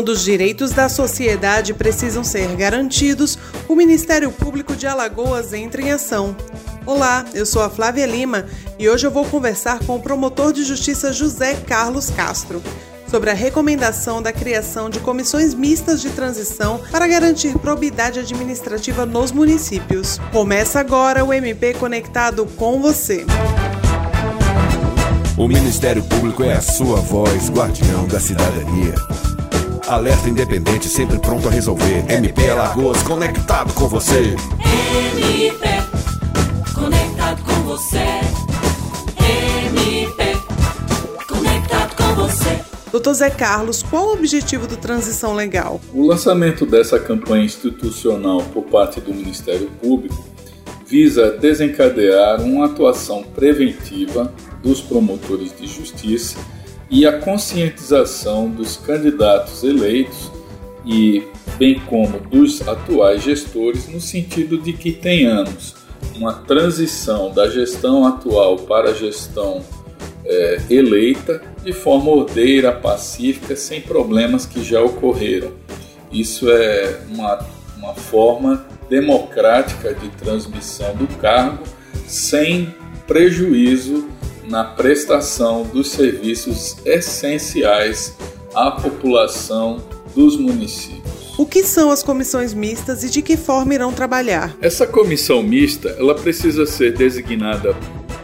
Quando os direitos da sociedade precisam ser garantidos, o Ministério Público de Alagoas entra em ação. Olá, eu sou a Flávia Lima e hoje eu vou conversar com o promotor de justiça José Carlos Castro sobre a recomendação da criação de comissões mistas de transição para garantir probidade administrativa nos municípios. Começa agora o MP Conectado com você. O Ministério Público é a sua voz, guardião da cidadania. Alerta independente, sempre pronto a resolver. MP Alagoas, conectado com você. MP, conectado com você. MP, conectado com você. Doutor Zé Carlos, qual o objetivo do Transição Legal? O lançamento dessa campanha institucional por parte do Ministério Público visa desencadear uma atuação preventiva dos promotores de justiça e a conscientização dos candidatos eleitos e bem como dos atuais gestores no sentido de que tenhamos uma transição da gestão atual para a gestão é, eleita de forma ordeira, pacífica, sem problemas que já ocorreram. Isso é uma, uma forma democrática de transmissão do cargo sem prejuízo na prestação dos serviços essenciais à população dos municípios. O que são as comissões mistas e de que forma irão trabalhar? Essa comissão mista, ela precisa ser designada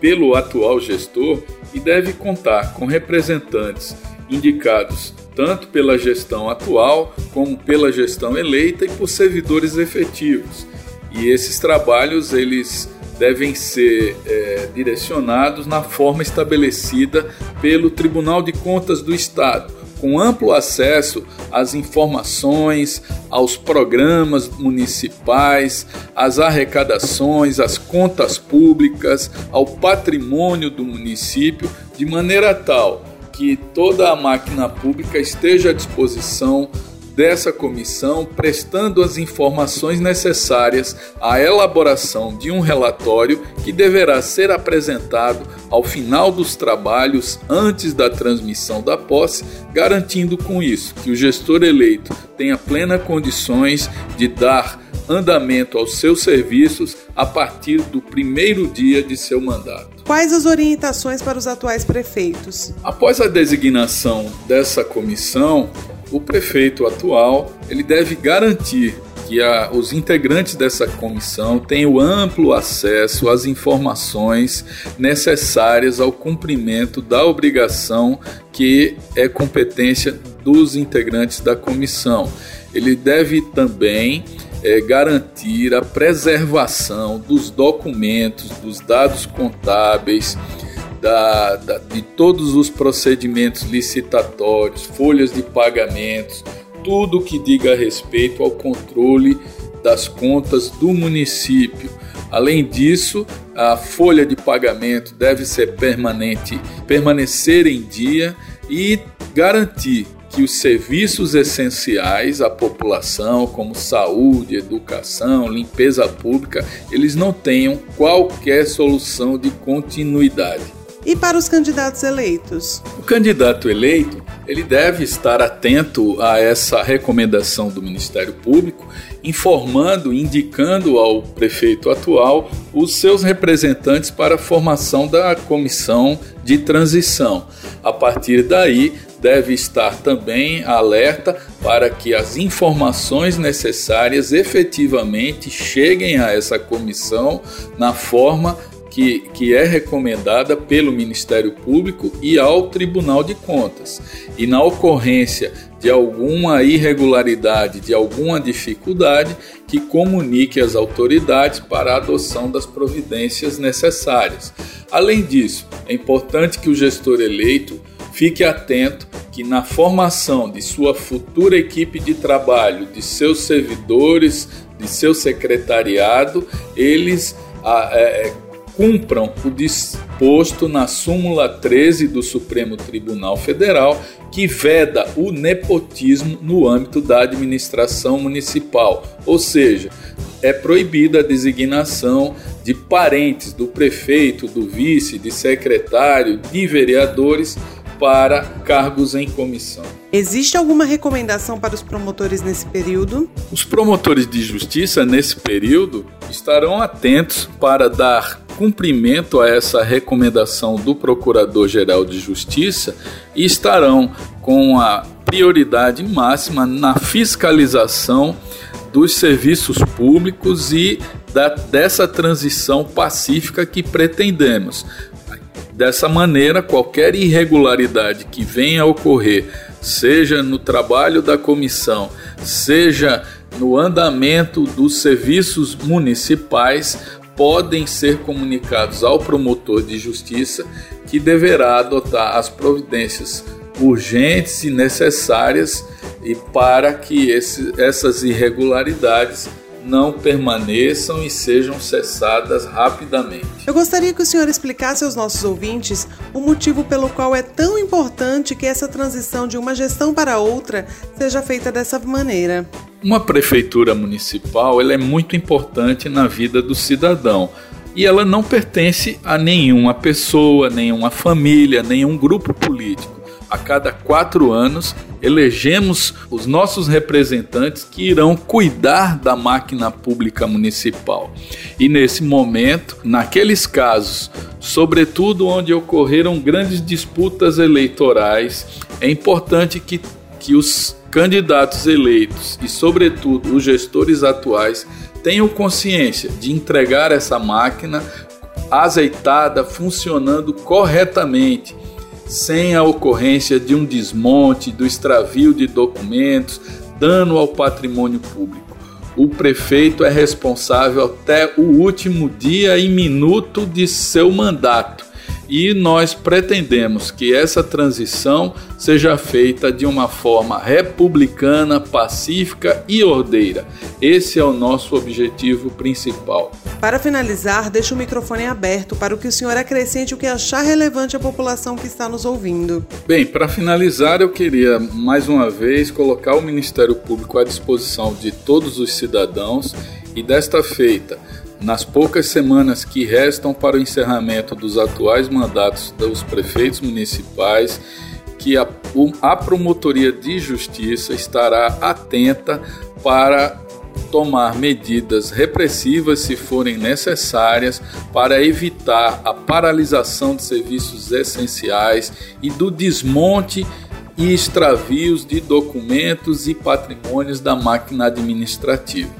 pelo atual gestor e deve contar com representantes indicados tanto pela gestão atual como pela gestão eleita e por servidores efetivos. E esses trabalhos eles devem ser é, direcionados na forma estabelecida pelo Tribunal de Contas do Estado, com amplo acesso às informações, aos programas municipais, às arrecadações, às contas públicas, ao patrimônio do município, de maneira tal que toda a máquina pública esteja à disposição dessa comissão, prestando as informações necessárias à elaboração de um relatório que deverá ser apresentado ao final dos trabalhos antes da transmissão da posse, garantindo com isso que o gestor eleito tenha plenas condições de dar andamento aos seus serviços a partir do primeiro dia de seu mandato. Quais as orientações para os atuais prefeitos? Após a designação dessa comissão, o prefeito atual ele deve garantir que a, os integrantes dessa comissão tenham amplo acesso às informações necessárias ao cumprimento da obrigação que é competência dos integrantes da comissão. Ele deve também é, garantir a preservação dos documentos, dos dados contábeis, da, da, de todos os procedimentos licitatórios, folhas de pagamentos, tudo que diga respeito ao controle das contas do município. Além disso, a folha de pagamento deve ser permanente, permanecer em dia e garantir que os serviços essenciais à população, como saúde, educação, limpeza pública, eles não tenham qualquer solução de continuidade. E para os candidatos eleitos? O candidato eleito ele deve estar atento a essa recomendação do Ministério Público, informando, indicando ao prefeito atual os seus representantes para a formação da comissão de transição. A partir daí, deve estar também alerta para que as informações necessárias efetivamente cheguem a essa comissão na forma que, que é recomendada pelo Ministério Público e ao Tribunal de Contas. E na ocorrência de alguma irregularidade, de alguma dificuldade, que comunique às autoridades para a adoção das providências necessárias. Além disso, é importante que o gestor eleito fique atento que na formação de sua futura equipe de trabalho, de seus servidores, de seu secretariado, eles é, cumpram o disposto na súmula 13 do Supremo Tribunal Federal, que veda o nepotismo no âmbito da administração municipal, ou seja, é proibida a designação de parentes do prefeito, do vice, de secretário, de vereadores para cargos em comissão. Existe alguma recomendação para os promotores nesse período? Os promotores de justiça, nesse período, estarão atentos para dar cumprimento a essa recomendação do Procurador-Geral de Justiça e estarão com a prioridade máxima na fiscalização dos serviços públicos e da, dessa transição pacífica que pretendemos. Dessa maneira, qualquer irregularidade que venha a ocorrer, seja no trabalho da comissão, seja no andamento dos serviços municipais, podem ser comunicados ao promotor de justiça que deverá adotar as providências urgentes e necessárias e para que esse, essas irregularidades não permaneçam e sejam cessadas rapidamente. Eu gostaria que o senhor explicasse aos nossos ouvintes o motivo pelo qual é tão importante que essa transição de uma gestão para outra seja feita dessa maneira. Uma prefeitura municipal ela é muito importante na vida do cidadão e ela não pertence a nenhuma pessoa, nenhuma família, nenhum grupo político a cada quatro anos, elegemos os nossos representantes que irão cuidar da máquina pública municipal. E nesse momento, naqueles casos, sobretudo onde ocorreram grandes disputas eleitorais, é importante que, que os candidatos eleitos e, sobretudo, os gestores atuais tenham consciência de entregar essa máquina azeitada, funcionando corretamente sem a ocorrência de um desmonte, do extravio de documentos, dano ao patrimônio público. O prefeito é responsável até o último dia e minuto de seu mandato e nós pretendemos que essa transição seja feita de uma forma republicana, pacífica e ordeira. Esse é o nosso objetivo principal. Para finalizar, deixo o microfone aberto para o que o senhor acrescente o que achar relevante à população que está nos ouvindo. Bem, para finalizar, eu queria mais uma vez colocar o Ministério Público à disposição de todos os cidadãos e desta feita nas poucas semanas que restam para o encerramento dos atuais mandatos dos prefeitos municipais, que a, a Promotoria de Justiça estará atenta para tomar medidas repressivas se forem necessárias para evitar a paralisação de serviços essenciais e do desmonte e extravios de documentos e patrimônios da máquina administrativa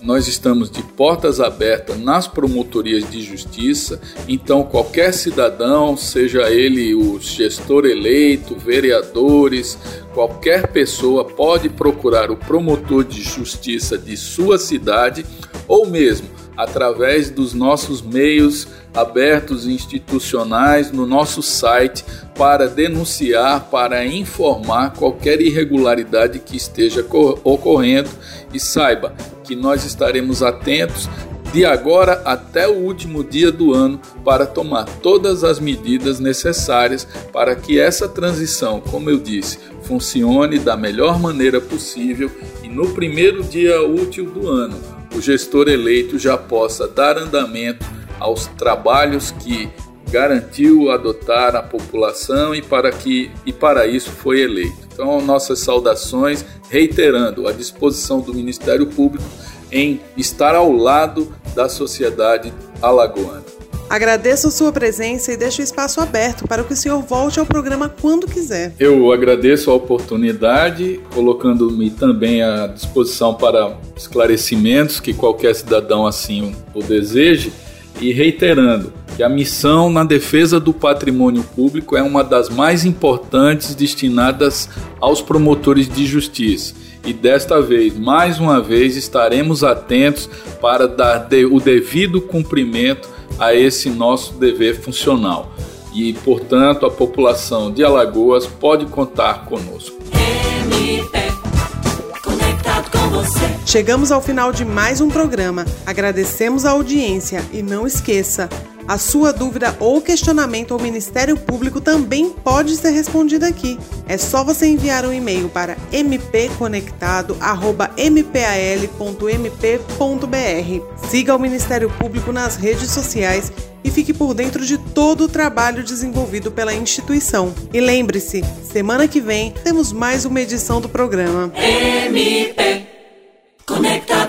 nós estamos de portas abertas nas promotorias de justiça, então qualquer cidadão, seja ele o gestor eleito, vereadores, qualquer pessoa pode procurar o promotor de justiça de sua cidade ou mesmo através dos nossos meios abertos institucionais no nosso site para denunciar, para informar qualquer irregularidade que esteja ocorrendo. E saiba que nós estaremos atentos de agora até o último dia do ano para tomar todas as medidas necessárias para que essa transição, como eu disse, funcione da melhor maneira possível e no primeiro dia útil do ano o gestor eleito já possa dar andamento aos trabalhos que garantiu adotar a população e para que e para isso foi eleito. Então, nossas saudações, reiterando a disposição do Ministério Público em estar ao lado da sociedade alagoana. Agradeço a sua presença e deixo o espaço aberto para que o senhor volte ao programa quando quiser. Eu agradeço a oportunidade, colocando-me também à disposição para esclarecimentos que qualquer cidadão assim o deseje e reiterando que a missão na defesa do patrimônio público é uma das mais importantes destinadas aos promotores de justiça. E desta vez, mais uma vez, estaremos atentos para dar o devido cumprimento a esse nosso dever funcional. E, portanto, a população de Alagoas pode contar conosco. Chegamos ao final de mais um programa. Agradecemos a audiência e não esqueça, A sua dúvida ou questionamento ao Ministério Público também pode ser respondido aqui. É só você enviar um e-mail para mpconectado@mpal.mp.br. Siga o Ministério Público nas redes sociais e fique por dentro de todo o trabalho desenvolvido pela instituição. E lembre-se, semana que vem temos mais uma edição do programa. MP